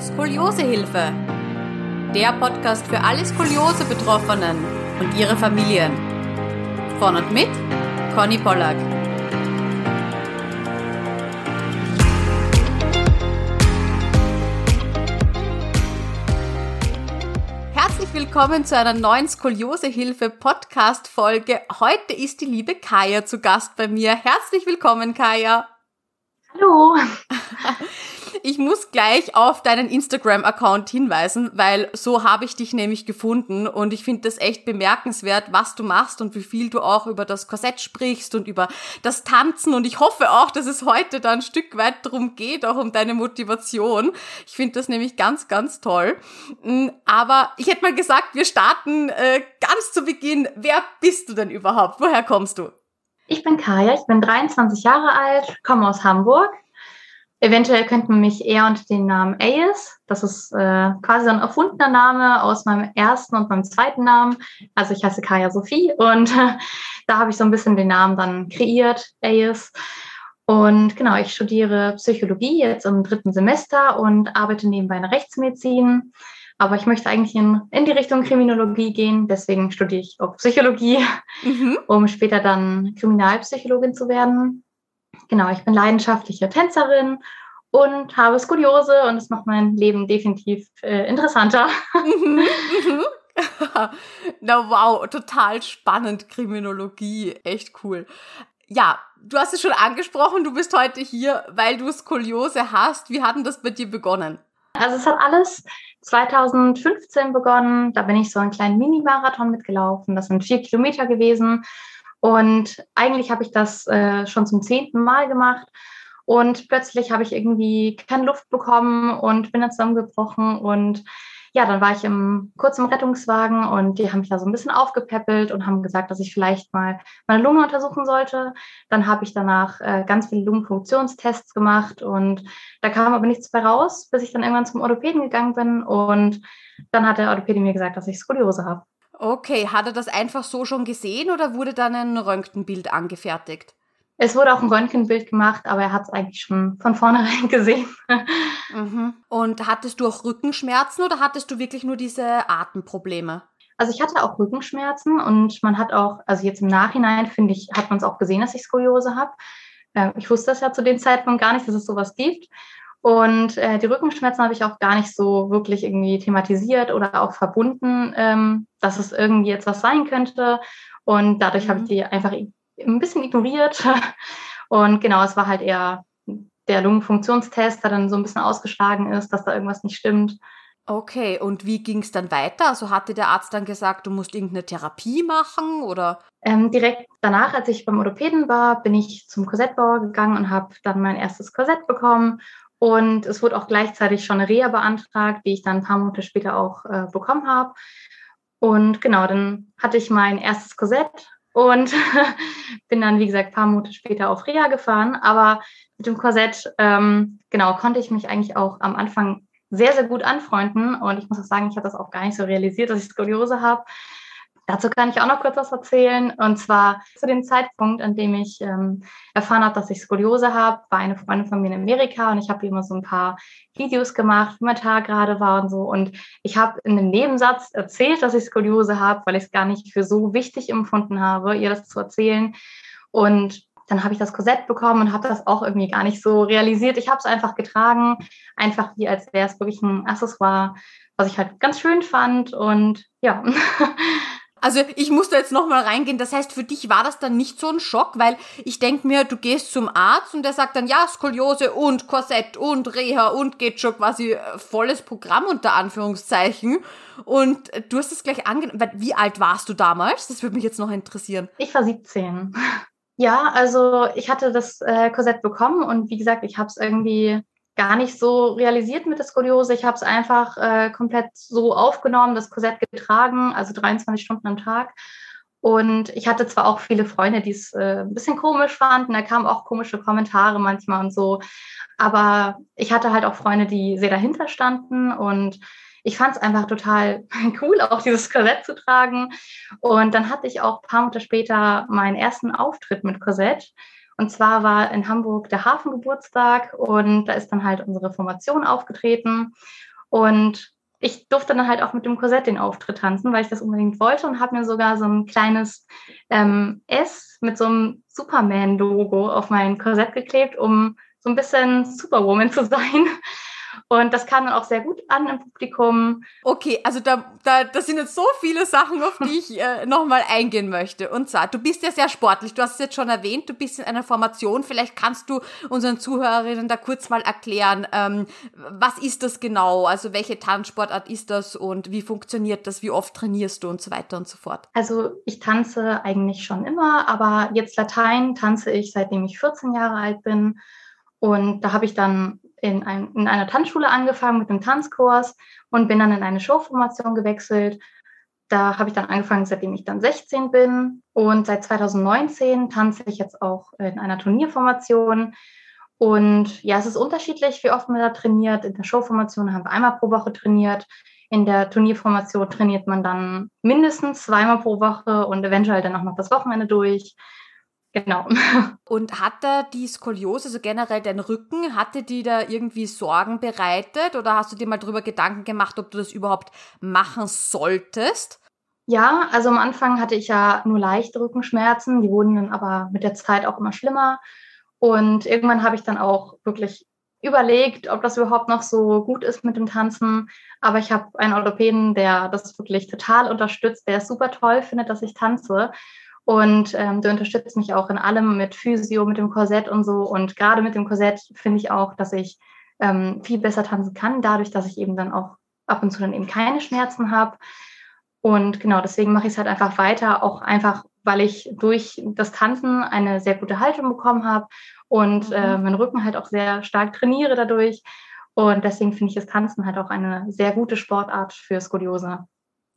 Skoliosehilfe. Der Podcast für alle Skoliose-Betroffenen und ihre Familien. Von und mit Conny Pollack. Herzlich willkommen zu einer neuen Skoliosehilfe Podcast Folge. Heute ist die liebe Kaya zu Gast bei mir. Herzlich willkommen, Kaya. Hallo. Ich muss gleich auf deinen Instagram-Account hinweisen, weil so habe ich dich nämlich gefunden und ich finde das echt bemerkenswert, was du machst und wie viel du auch über das Korsett sprichst und über das Tanzen und ich hoffe auch, dass es heute da ein Stück weit darum geht, auch um deine Motivation. Ich finde das nämlich ganz, ganz toll. Mm, aber ich hätte mal gesagt, wir starten äh, ganz zu Beginn. Wer bist du denn überhaupt? Woher kommst du? Ich bin Kaya, ich bin 23 Jahre alt, komme aus Hamburg. Eventuell könnte man mich eher unter den Namen Ayes, das ist äh, quasi ein erfundener Name aus meinem ersten und meinem zweiten Namen. Also ich heiße Kaya Sophie und da habe ich so ein bisschen den Namen dann kreiert, Ayes. Und genau, ich studiere Psychologie jetzt im dritten Semester und arbeite nebenbei in Rechtsmedizin. Aber ich möchte eigentlich in, in die Richtung Kriminologie gehen. Deswegen studiere ich auch Psychologie, mhm. um später dann Kriminalpsychologin zu werden. Genau, ich bin leidenschaftliche Tänzerin und habe Skoliose und das macht mein Leben definitiv äh, interessanter. Mhm. Mhm. Na wow, total spannend Kriminologie, echt cool. Ja, du hast es schon angesprochen, du bist heute hier, weil du Skoliose hast. Wie hat denn das bei dir begonnen? Also es hat alles 2015 begonnen. Da bin ich so einen kleinen Mini-Marathon mitgelaufen. Das sind vier Kilometer gewesen. Und eigentlich habe ich das äh, schon zum zehnten Mal gemacht. Und plötzlich habe ich irgendwie keine Luft bekommen und bin dann zusammengebrochen. Und ja, dann war ich im, kurz Rettungswagen und die haben mich da so ein bisschen aufgepäppelt und haben gesagt, dass ich vielleicht mal meine Lunge untersuchen sollte. Dann habe ich danach äh, ganz viele Lungenfunktionstests gemacht und da kam aber nichts mehr raus, bis ich dann irgendwann zum Orthopäden gegangen bin und dann hat der Orthopäde mir gesagt, dass ich Skoliose habe. Okay, hat er das einfach so schon gesehen oder wurde dann ein Röntgenbild angefertigt? Es wurde auch ein Röntgenbild gemacht, aber er hat es eigentlich schon von vornherein gesehen. Mhm. Und hattest du auch Rückenschmerzen oder hattest du wirklich nur diese Atemprobleme? Also ich hatte auch Rückenschmerzen und man hat auch, also jetzt im Nachhinein finde ich, hat man es auch gesehen, dass ich Skoliose habe. Ähm, ich wusste das ja zu dem Zeitpunkt gar nicht, dass es sowas gibt. Und äh, die Rückenschmerzen habe ich auch gar nicht so wirklich irgendwie thematisiert oder auch verbunden, ähm, dass es irgendwie jetzt was sein könnte. Und dadurch habe ich mhm. die einfach ein bisschen ignoriert. Und genau, es war halt eher der Lungenfunktionstest, der dann so ein bisschen ausgeschlagen ist, dass da irgendwas nicht stimmt. Okay, und wie ging es dann weiter? Also hatte der Arzt dann gesagt, du musst irgendeine Therapie machen oder? Ähm, direkt danach, als ich beim Orthopäden war, bin ich zum Korsettbauer gegangen und habe dann mein erstes Korsett bekommen. Und es wurde auch gleichzeitig schon eine Reha beantragt, die ich dann ein paar Monate später auch äh, bekommen habe. Und genau, dann hatte ich mein erstes Korsett und bin dann, wie gesagt, ein paar Monate später auf Reha gefahren. Aber mit dem Korsett, ähm, genau, konnte ich mich eigentlich auch am Anfang sehr, sehr gut anfreunden. Und ich muss auch sagen, ich habe das auch gar nicht so realisiert, dass ich Skoliose habe. Dazu kann ich auch noch kurz was erzählen. Und zwar zu dem Zeitpunkt, an dem ich ähm, erfahren habe, dass ich Skoliose habe, war eine Freundin von mir in Amerika und ich habe immer so ein paar Videos gemacht, wie mein Tag gerade war und so. Und ich habe in einem Nebensatz erzählt, dass ich Skoliose habe, weil ich es gar nicht für so wichtig empfunden habe, ihr das zu erzählen. Und dann habe ich das Korsett bekommen und habe das auch irgendwie gar nicht so realisiert. Ich habe es einfach getragen, einfach wie als wäre es wirklich ein Accessoire, was ich halt ganz schön fand. Und ja. Also ich musste jetzt nochmal reingehen. Das heißt, für dich war das dann nicht so ein Schock, weil ich denke mir, du gehst zum Arzt und der sagt dann, ja, Skoliose und Korsett und Reha und geht schon quasi äh, volles Programm unter Anführungszeichen. Und du hast es gleich angenommen. Wie alt warst du damals? Das würde mich jetzt noch interessieren. Ich war 17. Ja, also ich hatte das äh, Korsett bekommen und wie gesagt, ich habe es irgendwie gar nicht so realisiert mit der Skoliose. Ich habe es einfach äh, komplett so aufgenommen, das Korsett getragen, also 23 Stunden am Tag. Und ich hatte zwar auch viele Freunde, die es äh, ein bisschen komisch fanden, da kamen auch komische Kommentare manchmal und so, aber ich hatte halt auch Freunde, die sehr dahinter standen und ich fand es einfach total cool, auch dieses Korsett zu tragen. Und dann hatte ich auch ein paar Monate später meinen ersten Auftritt mit Korsett. Und zwar war in Hamburg der Hafengeburtstag und da ist dann halt unsere Formation aufgetreten. Und ich durfte dann halt auch mit dem Korsett den Auftritt tanzen, weil ich das unbedingt wollte und habe mir sogar so ein kleines ähm, S mit so einem Superman-Logo auf mein Korsett geklebt, um so ein bisschen Superwoman zu sein. Und das kam dann auch sehr gut an im Publikum. Okay, also da, da das sind jetzt so viele Sachen, auf die ich äh, nochmal eingehen möchte. Und zwar, du bist ja sehr sportlich. Du hast es jetzt schon erwähnt, du bist in einer Formation. Vielleicht kannst du unseren Zuhörerinnen da kurz mal erklären, ähm, was ist das genau? Also welche Tanzsportart ist das und wie funktioniert das? Wie oft trainierst du und so weiter und so fort? Also ich tanze eigentlich schon immer, aber jetzt Latein tanze ich seitdem ich 14 Jahre alt bin. Und da habe ich dann in, ein, in einer Tanzschule angefangen mit einem Tanzkurs und bin dann in eine Showformation gewechselt. Da habe ich dann angefangen, seitdem ich dann 16 bin. Und seit 2019 tanze ich jetzt auch in einer Turnierformation. Und ja, es ist unterschiedlich, wie oft man da trainiert. In der Showformation haben wir einmal pro Woche trainiert. In der Turnierformation trainiert man dann mindestens zweimal pro Woche und eventuell dann auch noch das Wochenende durch. Genau. Und hat da die Skoliose, also generell dein Rücken, hatte die da irgendwie Sorgen bereitet oder hast du dir mal drüber Gedanken gemacht, ob du das überhaupt machen solltest? Ja, also am Anfang hatte ich ja nur leichte Rückenschmerzen, die wurden dann aber mit der Zeit auch immer schlimmer. Und irgendwann habe ich dann auch wirklich überlegt, ob das überhaupt noch so gut ist mit dem Tanzen. Aber ich habe einen Orthopäden, der das wirklich total unterstützt, der es super toll findet, dass ich tanze. Und ähm, du unterstützt mich auch in allem mit Physio, mit dem Korsett und so. Und gerade mit dem Korsett finde ich auch, dass ich ähm, viel besser tanzen kann, dadurch, dass ich eben dann auch ab und zu dann eben keine Schmerzen habe. Und genau, deswegen mache ich es halt einfach weiter, auch einfach, weil ich durch das Tanzen eine sehr gute Haltung bekommen habe und mhm. äh, meinen Rücken halt auch sehr stark trainiere dadurch. Und deswegen finde ich das Tanzen halt auch eine sehr gute Sportart für Skoliose.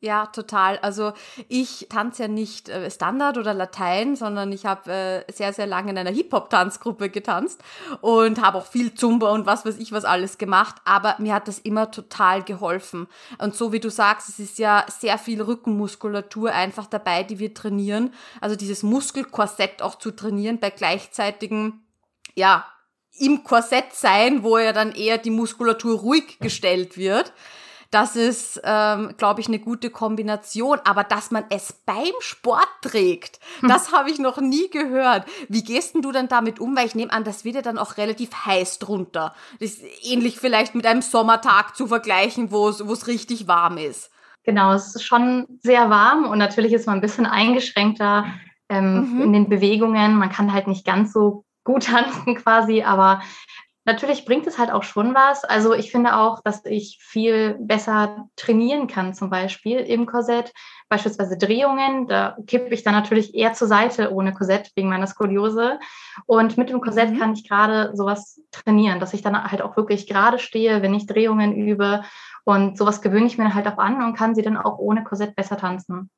Ja, total. Also ich tanze ja nicht äh, Standard oder Latein, sondern ich habe äh, sehr, sehr lange in einer Hip-Hop-Tanzgruppe getanzt und habe auch viel Zumba und was weiß ich was alles gemacht. Aber mir hat das immer total geholfen. Und so wie du sagst, es ist ja sehr viel Rückenmuskulatur einfach dabei, die wir trainieren. Also dieses Muskelkorsett auch zu trainieren bei gleichzeitigen, ja, im Korsett sein, wo ja dann eher die Muskulatur ruhig gestellt wird. Das ist, ähm, glaube ich, eine gute Kombination. Aber dass man es beim Sport trägt, hm. das habe ich noch nie gehört. Wie gehst denn du dann damit um? Weil ich nehme an, das wird ja dann auch relativ heiß drunter. Das ist ähnlich vielleicht mit einem Sommertag zu vergleichen, wo es richtig warm ist. Genau, es ist schon sehr warm und natürlich ist man ein bisschen eingeschränkter ähm, mhm. in den Bewegungen. Man kann halt nicht ganz so gut tanzen quasi, aber Natürlich bringt es halt auch schon was. Also ich finde auch, dass ich viel besser trainieren kann, zum Beispiel im Korsett. Beispielsweise Drehungen, da kippe ich dann natürlich eher zur Seite ohne Korsett wegen meiner Skoliose. Und mit dem Korsett mhm. kann ich gerade sowas trainieren, dass ich dann halt auch wirklich gerade stehe, wenn ich Drehungen übe. Und sowas gewöhne ich mir halt auch an und kann sie dann auch ohne Korsett besser tanzen.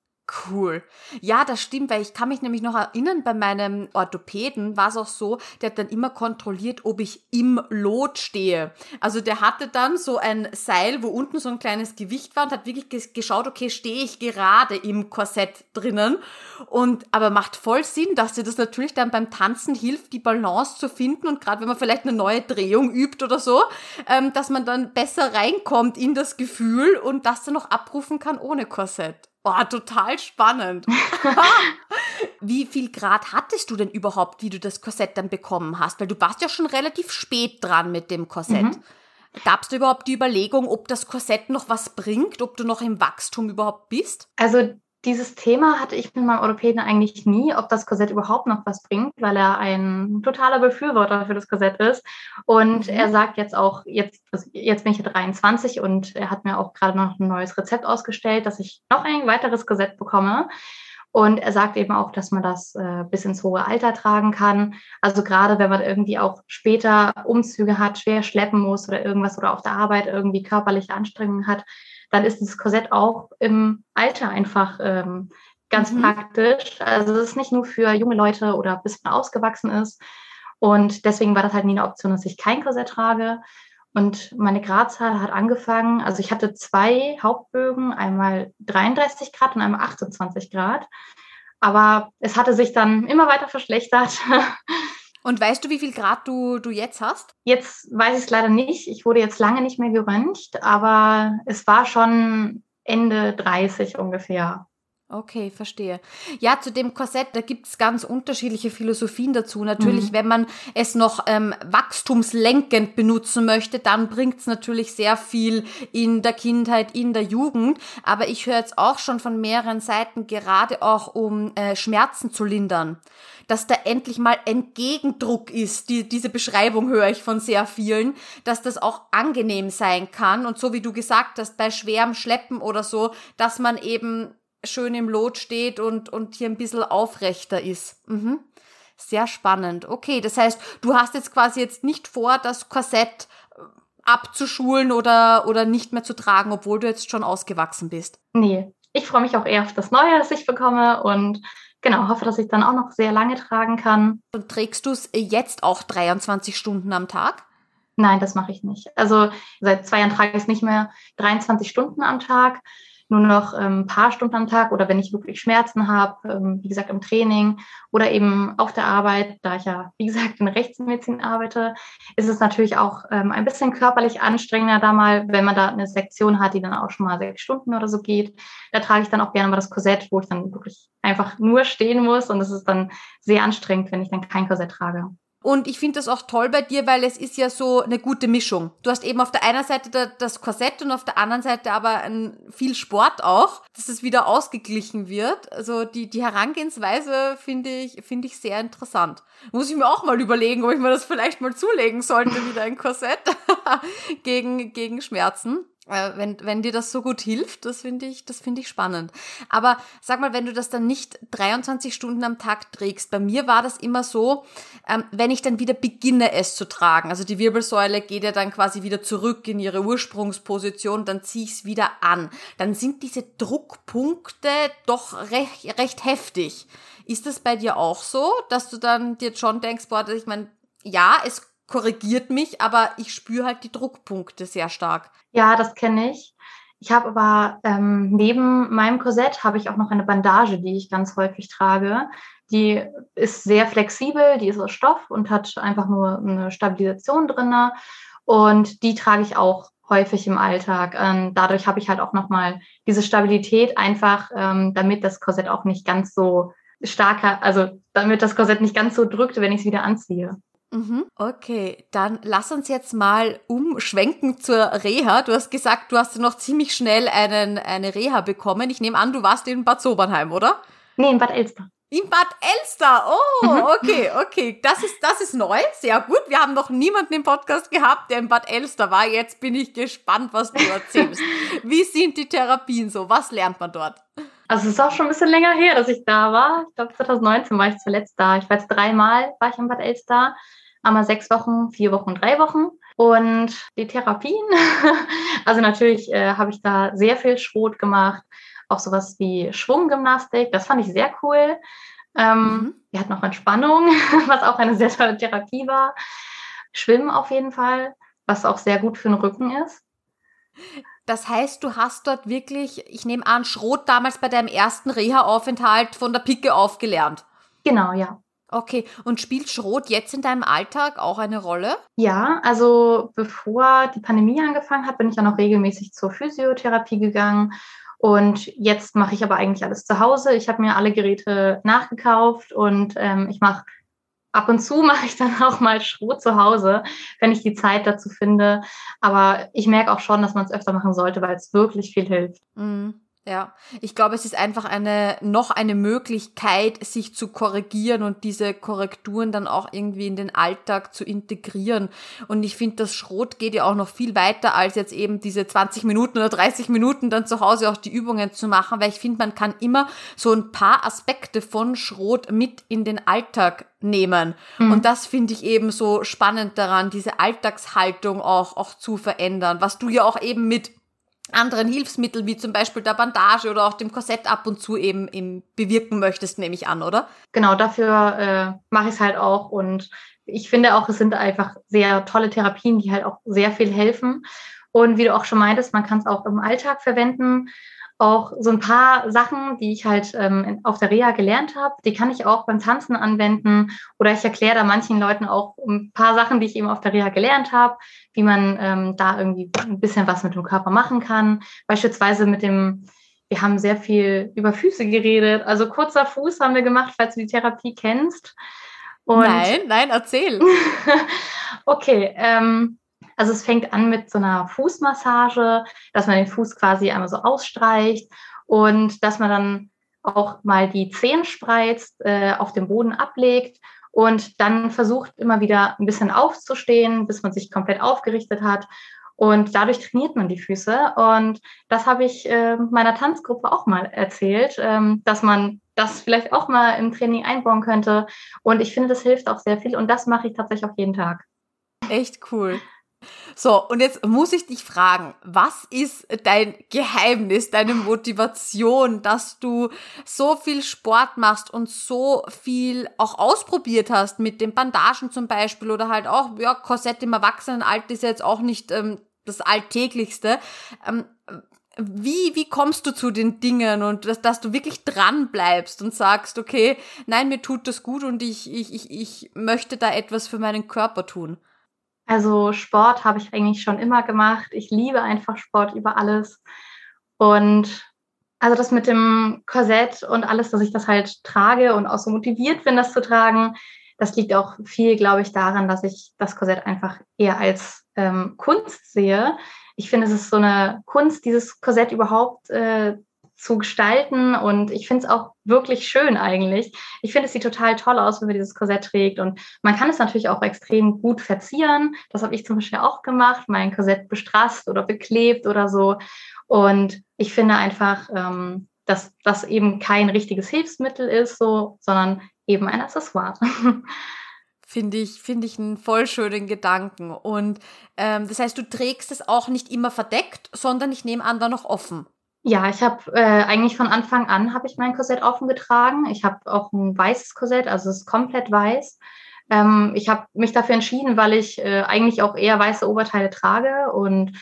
Cool. Ja, das stimmt, weil ich kann mich nämlich noch erinnern, bei meinem Orthopäden war es auch so, der hat dann immer kontrolliert, ob ich im Lot stehe. Also der hatte dann so ein Seil, wo unten so ein kleines Gewicht war und hat wirklich geschaut, okay, stehe ich gerade im Korsett drinnen. Und aber macht voll Sinn, dass dir das natürlich dann beim Tanzen hilft, die Balance zu finden und gerade wenn man vielleicht eine neue Drehung übt oder so, ähm, dass man dann besser reinkommt in das Gefühl und das dann noch abrufen kann ohne Korsett. Oh, total spannend. wie viel Grad hattest du denn überhaupt, wie du das Korsett dann bekommen hast? Weil du warst ja schon relativ spät dran mit dem Korsett. Mhm. Gab es da überhaupt die Überlegung, ob das Korsett noch was bringt, ob du noch im Wachstum überhaupt bist? Also dieses Thema hatte ich mit meinem Orthopäden eigentlich nie, ob das Korsett überhaupt noch was bringt, weil er ein totaler Befürworter für das Korsett ist. Und mhm. er sagt jetzt auch, jetzt, also jetzt bin ich 23 und er hat mir auch gerade noch ein neues Rezept ausgestellt, dass ich noch ein weiteres Korsett bekomme. Und er sagt eben auch, dass man das äh, bis ins hohe Alter tragen kann. Also gerade wenn man irgendwie auch später Umzüge hat, schwer schleppen muss oder irgendwas oder auf der Arbeit irgendwie körperliche Anstrengungen hat, dann ist das Korsett auch im Alter einfach ähm, ganz mhm. praktisch. Also es ist nicht nur für junge Leute oder bis man ausgewachsen ist. Und deswegen war das halt nie eine Option, dass ich kein Korsett trage. Und meine Gradzahl hat angefangen, also ich hatte zwei Hauptbögen, einmal 33 Grad und einmal 28 Grad. Aber es hatte sich dann immer weiter verschlechtert. Und weißt du, wie viel Grad du, du jetzt hast? Jetzt weiß ich es leider nicht. Ich wurde jetzt lange nicht mehr geröntgt, aber es war schon Ende 30 ungefähr. Okay, verstehe. Ja, zu dem Korsett, da gibt's ganz unterschiedliche Philosophien dazu. Natürlich, mhm. wenn man es noch ähm, wachstumslenkend benutzen möchte, dann bringt's natürlich sehr viel in der Kindheit, in der Jugend. Aber ich höre jetzt auch schon von mehreren Seiten, gerade auch um äh, Schmerzen zu lindern dass da endlich mal Entgegendruck ist. Die, diese Beschreibung höre ich von sehr vielen, dass das auch angenehm sein kann. Und so wie du gesagt hast, bei schwerem Schleppen oder so, dass man eben schön im Lot steht und, und hier ein bisschen aufrechter ist. Mhm. Sehr spannend. Okay, das heißt, du hast jetzt quasi jetzt nicht vor, das Korsett äh, abzuschulen oder, oder nicht mehr zu tragen, obwohl du jetzt schon ausgewachsen bist. Nee, ich freue mich auch eher auf das Neue, das ich bekomme und genau, hoffe, dass ich dann auch noch sehr lange tragen kann. Und trägst du es jetzt auch 23 Stunden am Tag? Nein, das mache ich nicht. Also seit zwei Jahren trage ich es nicht mehr 23 Stunden am Tag nur noch ein ähm, paar Stunden am Tag oder wenn ich wirklich Schmerzen habe, ähm, wie gesagt im Training oder eben auf der Arbeit, da ich ja, wie gesagt, in Rechtsmedizin arbeite, ist es natürlich auch ähm, ein bisschen körperlich anstrengender da mal, wenn man da eine Sektion hat, die dann auch schon mal sechs Stunden oder so geht. Da trage ich dann auch gerne mal das Korsett, wo ich dann wirklich einfach nur stehen muss und es ist dann sehr anstrengend, wenn ich dann kein Korsett trage. Und ich finde das auch toll bei dir, weil es ist ja so eine gute Mischung. Du hast eben auf der einen Seite das Korsett und auf der anderen Seite aber viel Sport auch, dass es wieder ausgeglichen wird. Also die, die Herangehensweise finde ich, finde ich sehr interessant. Muss ich mir auch mal überlegen, ob ich mir das vielleicht mal zulegen sollte, wieder ein Korsett gegen, gegen Schmerzen. Äh, wenn, wenn dir das so gut hilft, das finde ich, das finde ich spannend. Aber sag mal, wenn du das dann nicht 23 Stunden am Tag trägst, bei mir war das immer so, ähm, wenn ich dann wieder beginne, es zu tragen, also die Wirbelsäule geht ja dann quasi wieder zurück in ihre Ursprungsposition, dann ziehe ich es wieder an. Dann sind diese Druckpunkte doch recht, recht heftig. Ist das bei dir auch so, dass du dann dir schon denkst, boah, ich meine, ja, es korrigiert mich, aber ich spüre halt die Druckpunkte sehr stark. Ja, das kenne ich. Ich habe aber ähm, neben meinem Korsett habe ich auch noch eine Bandage, die ich ganz häufig trage. Die ist sehr flexibel, die ist aus Stoff und hat einfach nur eine Stabilisation drin. Und die trage ich auch häufig im Alltag. Ähm, dadurch habe ich halt auch nochmal diese Stabilität einfach, ähm, damit das Korsett auch nicht ganz so starker, also damit das Korsett nicht ganz so drückt, wenn ich es wieder anziehe. Mhm. Okay, dann lass uns jetzt mal umschwenken zur Reha. Du hast gesagt, du hast noch ziemlich schnell einen, eine Reha bekommen. Ich nehme an, du warst in Bad Sobernheim, oder? Nee, in Bad Elster. In Bad Elster. Oh, mhm. okay, okay. Das ist, das ist neu. Sehr gut. Wir haben noch niemanden im Podcast gehabt, der in Bad Elster war. Jetzt bin ich gespannt, was du erzählst. Wie sind die Therapien so? Was lernt man dort? Also es ist auch schon ein bisschen länger her, dass ich da war. Ich glaube 2019 war ich zuletzt da. Ich war jetzt dreimal war ich in Bad Elster einmal sechs Wochen, vier Wochen, drei Wochen. Und die Therapien, also natürlich äh, habe ich da sehr viel Schrot gemacht, auch sowas wie Schwunggymnastik, das fand ich sehr cool. Ähm, mhm. Wir hatten noch Entspannung, was auch eine sehr tolle Therapie war. Schwimmen auf jeden Fall, was auch sehr gut für den Rücken ist. Das heißt, du hast dort wirklich, ich nehme an, Schrot damals bei deinem ersten Reha-Aufenthalt von der Picke aufgelernt. Genau, ja. Okay, und spielt Schrot jetzt in deinem Alltag auch eine Rolle? Ja, also bevor die Pandemie angefangen hat, bin ich ja noch regelmäßig zur Physiotherapie gegangen. Und jetzt mache ich aber eigentlich alles zu Hause. Ich habe mir alle Geräte nachgekauft und ähm, ich mache ab und zu mache ich dann auch mal Schrot zu Hause, wenn ich die Zeit dazu finde. Aber ich merke auch schon, dass man es öfter machen sollte, weil es wirklich viel hilft. Mhm. Ja, ich glaube, es ist einfach eine, noch eine Möglichkeit, sich zu korrigieren und diese Korrekturen dann auch irgendwie in den Alltag zu integrieren. Und ich finde, das Schrot geht ja auch noch viel weiter, als jetzt eben diese 20 Minuten oder 30 Minuten dann zu Hause auch die Übungen zu machen, weil ich finde, man kann immer so ein paar Aspekte von Schrot mit in den Alltag nehmen. Mhm. Und das finde ich eben so spannend daran, diese Alltagshaltung auch, auch zu verändern, was du ja auch eben mit anderen Hilfsmitteln, wie zum Beispiel der Bandage oder auch dem Korsett ab und zu eben, eben bewirken möchtest, nehme ich an, oder? Genau, dafür äh, mache ich es halt auch. Und ich finde auch, es sind einfach sehr tolle Therapien, die halt auch sehr viel helfen. Und wie du auch schon meintest, man kann es auch im Alltag verwenden. Auch so ein paar Sachen, die ich halt ähm, auf der Reha gelernt habe, die kann ich auch beim Tanzen anwenden. Oder ich erkläre da manchen Leuten auch ein paar Sachen, die ich eben auf der Reha gelernt habe, wie man ähm, da irgendwie ein bisschen was mit dem Körper machen kann. Beispielsweise mit dem, wir haben sehr viel über Füße geredet. Also kurzer Fuß haben wir gemacht, falls du die Therapie kennst. Und nein, nein, erzähl. okay, ähm, also es fängt an mit so einer Fußmassage, dass man den Fuß quasi einmal so ausstreicht und dass man dann auch mal die Zehen spreizt, äh, auf dem Boden ablegt und dann versucht immer wieder ein bisschen aufzustehen, bis man sich komplett aufgerichtet hat. Und dadurch trainiert man die Füße. Und das habe ich äh, meiner Tanzgruppe auch mal erzählt, ähm, dass man das vielleicht auch mal im Training einbauen könnte. Und ich finde, das hilft auch sehr viel. Und das mache ich tatsächlich auch jeden Tag. Echt cool. So, und jetzt muss ich dich fragen, was ist dein Geheimnis, deine Motivation, dass du so viel Sport machst und so viel auch ausprobiert hast mit den Bandagen zum Beispiel oder halt auch, ja, Korsett im Erwachsenenalter ist ja jetzt auch nicht ähm, das Alltäglichste. Ähm, wie, wie kommst du zu den Dingen und dass, dass du wirklich dran bleibst und sagst, okay, nein, mir tut das gut und ich, ich, ich, ich möchte da etwas für meinen Körper tun? Also Sport habe ich eigentlich schon immer gemacht. Ich liebe einfach Sport über alles. Und also das mit dem Korsett und alles, dass ich das halt trage und auch so motiviert bin, das zu tragen, das liegt auch viel, glaube ich, daran, dass ich das Korsett einfach eher als ähm, Kunst sehe. Ich finde, es ist so eine Kunst, dieses Korsett überhaupt äh, zu gestalten. Und ich finde es auch wirklich schön eigentlich. Ich finde, es sieht total toll aus, wenn man dieses Korsett trägt. Und man kann es natürlich auch extrem gut verzieren. Das habe ich zum Beispiel auch gemacht, mein Korsett bestrasst oder beklebt oder so. Und ich finde einfach, ähm, dass das eben kein richtiges Hilfsmittel ist, so, sondern eben ein Accessoire. Finde ich, finde ich einen voll schönen Gedanken. Und ähm, das heißt, du trägst es auch nicht immer verdeckt, sondern ich nehme an, da noch offen. Ja, ich habe äh, eigentlich von Anfang an habe ich mein Korsett offen getragen. Ich habe auch ein weißes Korsett, also es ist komplett weiß. Ähm, ich habe mich dafür entschieden, weil ich äh, eigentlich auch eher weiße Oberteile trage und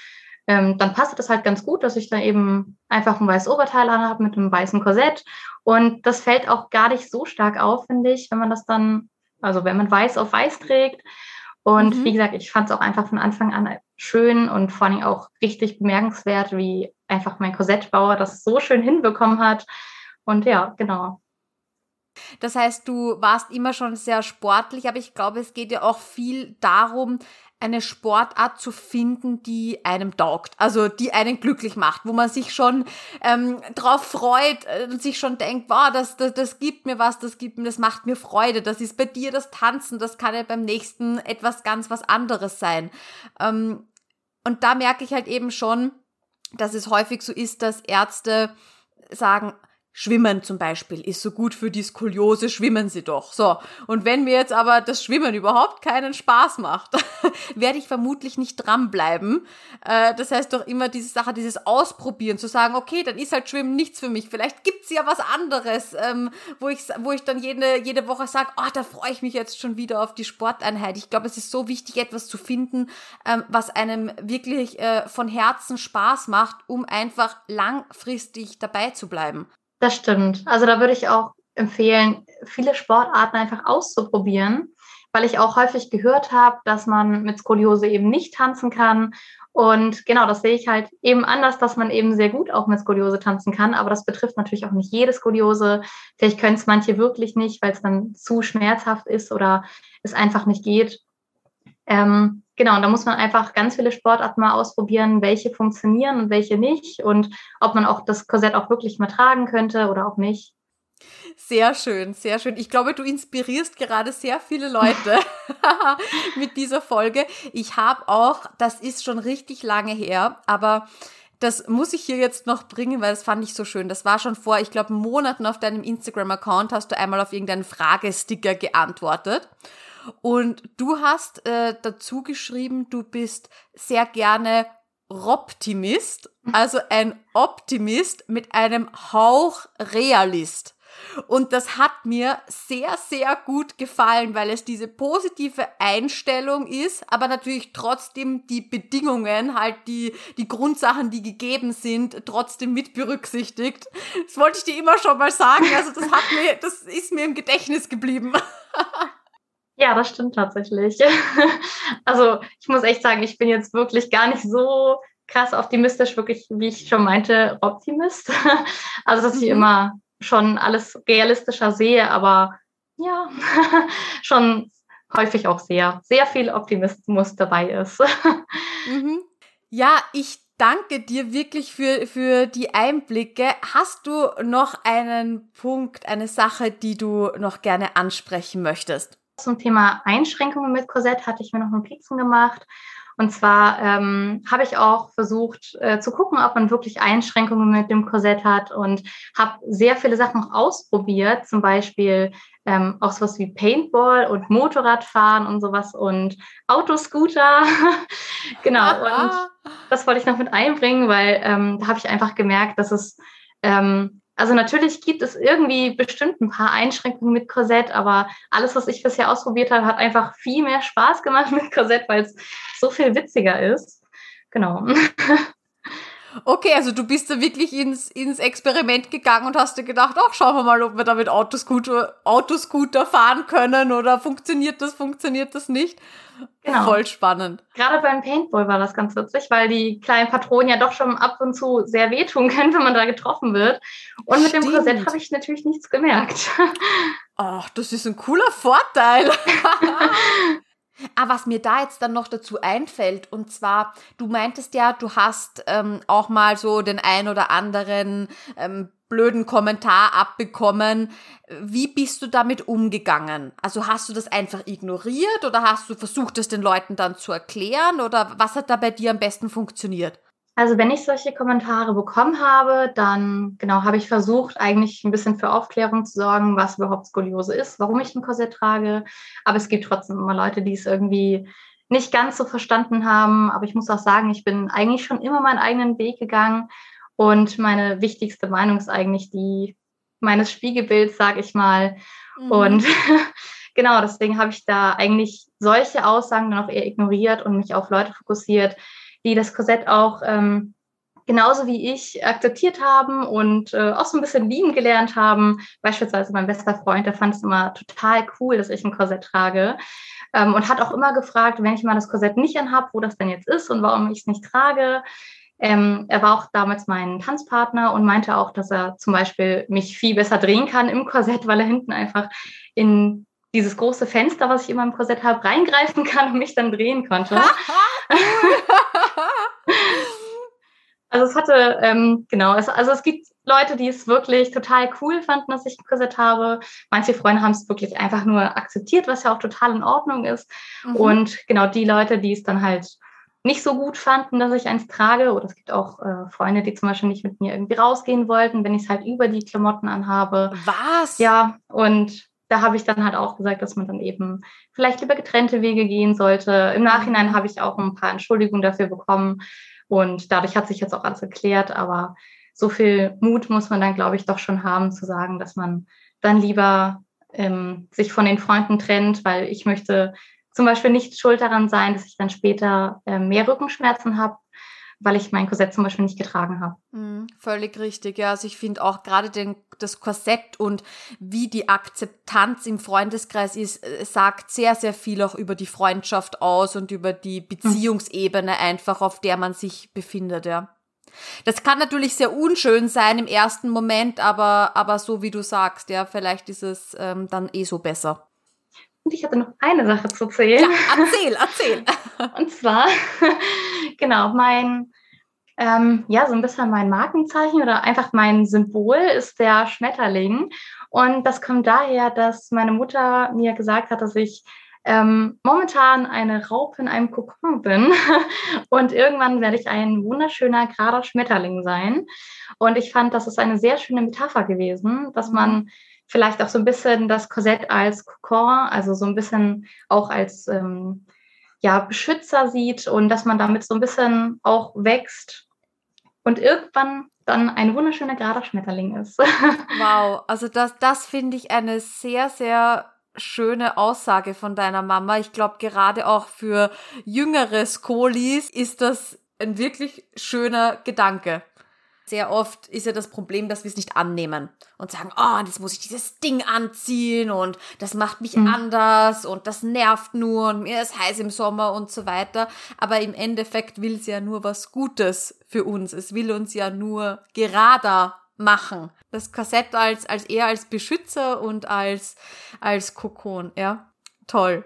ähm, dann passt das halt ganz gut, dass ich da eben einfach ein weißes Oberteil an habe mit einem weißen Korsett und das fällt auch gar nicht so stark auf, finde ich, wenn man das dann, also wenn man weiß auf weiß trägt. Und mhm. wie gesagt, ich fand es auch einfach von Anfang an schön und vor allem auch richtig bemerkenswert, wie einfach mein Korsettbauer das so schön hinbekommen hat. Und ja, genau. Das heißt, du warst immer schon sehr sportlich, aber ich glaube, es geht ja auch viel darum, eine Sportart zu finden, die einem taugt, also die einen glücklich macht, wo man sich schon ähm, drauf freut äh, und sich schon denkt, wow, das, das, das gibt mir was, das gibt mir, das macht mir Freude. Das ist bei dir das Tanzen, das kann ja beim nächsten etwas ganz was anderes sein. Ähm, und da merke ich halt eben schon, dass es häufig so ist, dass Ärzte sagen, Schwimmen zum Beispiel ist so gut für die Skoliose, schwimmen Sie doch. So. Und wenn mir jetzt aber das Schwimmen überhaupt keinen Spaß macht, werde ich vermutlich nicht dranbleiben. Äh, das heißt doch immer diese Sache, dieses Ausprobieren, zu sagen, okay, dann ist halt Schwimmen nichts für mich. Vielleicht gibt's ja was anderes, ähm, wo, ich, wo ich dann jede, jede Woche sage, oh, da freue ich mich jetzt schon wieder auf die Sporteinheit. Ich glaube, es ist so wichtig, etwas zu finden, ähm, was einem wirklich äh, von Herzen Spaß macht, um einfach langfristig dabei zu bleiben. Das stimmt. Also da würde ich auch empfehlen, viele Sportarten einfach auszuprobieren, weil ich auch häufig gehört habe, dass man mit Skoliose eben nicht tanzen kann. Und genau, das sehe ich halt eben anders, dass man eben sehr gut auch mit Skoliose tanzen kann. Aber das betrifft natürlich auch nicht jede Skoliose. Vielleicht können es manche wirklich nicht, weil es dann zu schmerzhaft ist oder es einfach nicht geht. Ähm, genau, und da muss man einfach ganz viele Sportarten mal ausprobieren, welche funktionieren und welche nicht und ob man auch das Korsett auch wirklich mal tragen könnte oder auch nicht. Sehr schön, sehr schön. Ich glaube, du inspirierst gerade sehr viele Leute mit dieser Folge. Ich habe auch, das ist schon richtig lange her, aber das muss ich hier jetzt noch bringen, weil das fand ich so schön. Das war schon vor, ich glaube, Monaten auf deinem Instagram-Account hast du einmal auf irgendeinen Fragesticker geantwortet. Und du hast äh, dazu geschrieben, du bist sehr gerne Robtimist, also ein Optimist mit einem Hauch Realist. Und das hat mir sehr, sehr gut gefallen, weil es diese positive Einstellung ist, aber natürlich trotzdem die Bedingungen, halt die, die Grundsachen, die gegeben sind, trotzdem mit berücksichtigt. Das wollte ich dir immer schon mal sagen. Also das hat mir, das ist mir im Gedächtnis geblieben. Ja, das stimmt tatsächlich. Also ich muss echt sagen, ich bin jetzt wirklich gar nicht so krass optimistisch, wirklich, wie ich schon meinte, Optimist. Also dass ich mhm. immer schon alles realistischer sehe, aber ja, schon häufig auch sehr, sehr viel Optimismus dabei ist. Mhm. Ja, ich danke dir wirklich für, für die Einblicke. Hast du noch einen Punkt, eine Sache, die du noch gerne ansprechen möchtest? Zum Thema Einschränkungen mit Korsett hatte ich mir noch Notizen gemacht. Und zwar ähm, habe ich auch versucht äh, zu gucken, ob man wirklich Einschränkungen mit dem Korsett hat und habe sehr viele Sachen auch ausprobiert, zum Beispiel ähm, auch sowas wie Paintball und Motorradfahren und sowas und Autoscooter. genau, und das wollte ich noch mit einbringen, weil ähm, da habe ich einfach gemerkt, dass es ähm, also natürlich gibt es irgendwie bestimmt ein paar Einschränkungen mit Korsett, aber alles, was ich bisher ausprobiert habe, hat einfach viel mehr Spaß gemacht mit Korsett, weil es so viel witziger ist. Genau. Okay, also du bist da wirklich ins, ins Experiment gegangen und hast dir gedacht, ach, schauen wir mal, ob wir damit Autoscooter, Autoscooter fahren können oder funktioniert das, funktioniert das nicht. Genau. Voll spannend. Gerade beim Paintball war das ganz witzig, weil die kleinen Patronen ja doch schon ab und zu sehr wehtun können, wenn man da getroffen wird. Und mit dem Korsett habe ich natürlich nichts gemerkt. Ach, das ist ein cooler Vorteil. Ah, was mir da jetzt dann noch dazu einfällt, und zwar, du meintest ja, du hast ähm, auch mal so den ein oder anderen ähm, blöden Kommentar abbekommen. Wie bist du damit umgegangen? Also hast du das einfach ignoriert oder hast du versucht, es den Leuten dann zu erklären oder was hat da bei dir am besten funktioniert? Also wenn ich solche Kommentare bekommen habe, dann genau habe ich versucht, eigentlich ein bisschen für Aufklärung zu sorgen, was überhaupt Skoliose ist, warum ich ein Korsett trage. Aber es gibt trotzdem immer Leute, die es irgendwie nicht ganz so verstanden haben. Aber ich muss auch sagen, ich bin eigentlich schon immer meinen eigenen Weg gegangen. Und meine wichtigste Meinung ist eigentlich die meines Spiegelbilds, sage ich mal. Mhm. Und genau, deswegen habe ich da eigentlich solche Aussagen dann auch eher ignoriert und mich auf Leute fokussiert, die das Korsett auch ähm, genauso wie ich akzeptiert haben und äh, auch so ein bisschen lieben gelernt haben. Beispielsweise mein bester Freund, der fand es immer total cool, dass ich ein Korsett trage ähm, und hat auch immer gefragt, wenn ich mal das Korsett nicht anhab, wo das denn jetzt ist und warum ich es nicht trage. Ähm, er war auch damals mein Tanzpartner und meinte auch, dass er zum Beispiel mich viel besser drehen kann im Korsett, weil er hinten einfach in dieses große Fenster, was ich immer im Korsett habe, reingreifen kann und mich dann drehen konnte. also es hatte, ähm, genau, es, also es gibt Leute, die es wirklich total cool fanden, dass ich ein Korsett habe. Manche Freunde haben es wirklich einfach nur akzeptiert, was ja auch total in Ordnung ist. Mhm. Und genau die Leute, die es dann halt nicht so gut fanden, dass ich eins trage. Oder es gibt auch äh, Freunde, die zum Beispiel nicht mit mir irgendwie rausgehen wollten, wenn ich es halt über die Klamotten anhabe. Was? Ja, und da habe ich dann halt auch gesagt, dass man dann eben vielleicht über getrennte Wege gehen sollte. Im Nachhinein habe ich auch ein paar Entschuldigungen dafür bekommen und dadurch hat sich jetzt auch alles erklärt. Aber so viel Mut muss man dann, glaube ich, doch schon haben zu sagen, dass man dann lieber ähm, sich von den Freunden trennt, weil ich möchte zum Beispiel nicht schuld daran sein, dass ich dann später äh, mehr Rückenschmerzen habe, weil ich mein Korsett zum Beispiel nicht getragen habe. Mm, völlig richtig, ja. Also ich finde auch gerade den, das Korsett und wie die Akzeptanz im Freundeskreis ist, äh, sagt sehr, sehr viel auch über die Freundschaft aus und über die Beziehungsebene einfach, auf der man sich befindet, ja. Das kann natürlich sehr unschön sein im ersten Moment, aber, aber so wie du sagst, ja, vielleicht ist es ähm, dann eh so besser. Und ich hatte noch eine Sache zu erzählen. Ja, erzähl, erzähl. Und zwar, genau, mein, ähm, ja, so ein bisschen mein Markenzeichen oder einfach mein Symbol ist der Schmetterling. Und das kommt daher, dass meine Mutter mir gesagt hat, dass ich ähm, momentan eine Raupe in einem Kokon bin und irgendwann werde ich ein wunderschöner, gerader Schmetterling sein. Und ich fand, das ist eine sehr schöne Metapher gewesen, dass man mhm vielleicht auch so ein bisschen das Korsett als Kokon, also so ein bisschen auch als ähm, ja, Beschützer sieht und dass man damit so ein bisschen auch wächst. Und irgendwann dann ein wunderschöner gerader Schmetterling ist. wow, also das, das finde ich eine sehr, sehr schöne Aussage von deiner Mama. Ich glaube, gerade auch für jüngere Skolis ist das ein wirklich schöner Gedanke. Sehr oft ist ja das Problem, dass wir es nicht annehmen und sagen, oh, jetzt muss ich dieses Ding anziehen und das macht mich mhm. anders und das nervt nur und mir ist heiß im Sommer und so weiter. Aber im Endeffekt will es ja nur was Gutes für uns. Es will uns ja nur gerader machen. Das Kassett als, als eher als Beschützer und als, als Kokon, ja. Toll.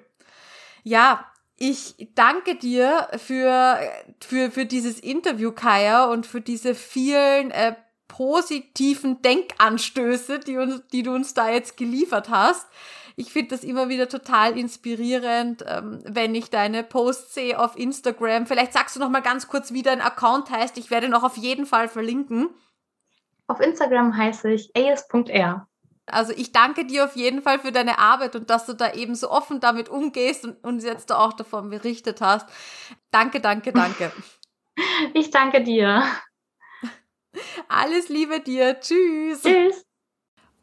Ja, ich danke dir für, für, für dieses Interview, Kaya, und für diese vielen äh, positiven Denkanstöße, die, uns, die du uns da jetzt geliefert hast. Ich finde das immer wieder total inspirierend, ähm, wenn ich deine Posts sehe auf Instagram. Vielleicht sagst du noch mal ganz kurz, wie dein Account heißt. Ich werde noch auf jeden Fall verlinken. Auf Instagram heiße ich as.r. Also ich danke dir auf jeden Fall für deine Arbeit und dass du da eben so offen damit umgehst und uns jetzt auch davon berichtet hast. Danke, danke, danke. Ich danke dir. Alles Liebe dir. Tschüss. Tschüss.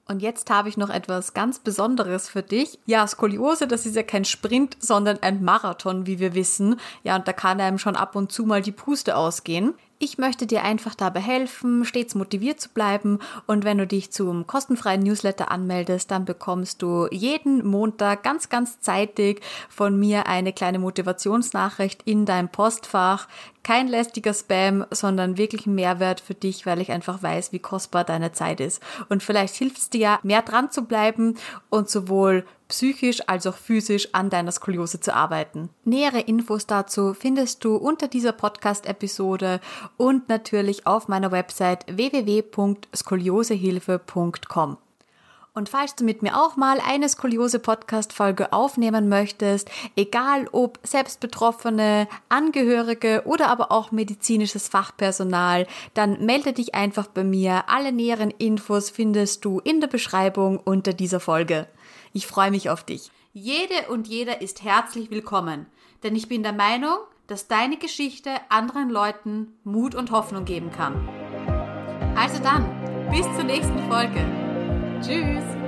Und jetzt habe ich noch etwas ganz Besonderes für dich. Ja, Skoliose, das ist ja kein Sprint, sondern ein Marathon, wie wir wissen. Ja, und da kann einem schon ab und zu mal die Puste ausgehen. Ich möchte dir einfach dabei helfen, stets motiviert zu bleiben. Und wenn du dich zum kostenfreien Newsletter anmeldest, dann bekommst du jeden Montag ganz, ganz zeitig von mir eine kleine Motivationsnachricht in dein Postfach. Kein lästiger Spam, sondern wirklich ein Mehrwert für dich, weil ich einfach weiß, wie kostbar deine Zeit ist. Und vielleicht hilft es dir ja, mehr dran zu bleiben und sowohl psychisch als auch physisch an deiner Skoliose zu arbeiten. Nähere Infos dazu findest du unter dieser Podcast-Episode und natürlich auf meiner Website www.skoliosehilfe.com. Und falls du mit mir auch mal eine Skoliose-Podcast-Folge aufnehmen möchtest, egal ob Selbstbetroffene, Angehörige oder aber auch medizinisches Fachpersonal, dann melde dich einfach bei mir. Alle näheren Infos findest du in der Beschreibung unter dieser Folge. Ich freue mich auf dich. Jede und jeder ist herzlich willkommen, denn ich bin der Meinung, dass deine Geschichte anderen Leuten Mut und Hoffnung geben kann. Also dann, bis zur nächsten Folge. Tschüss!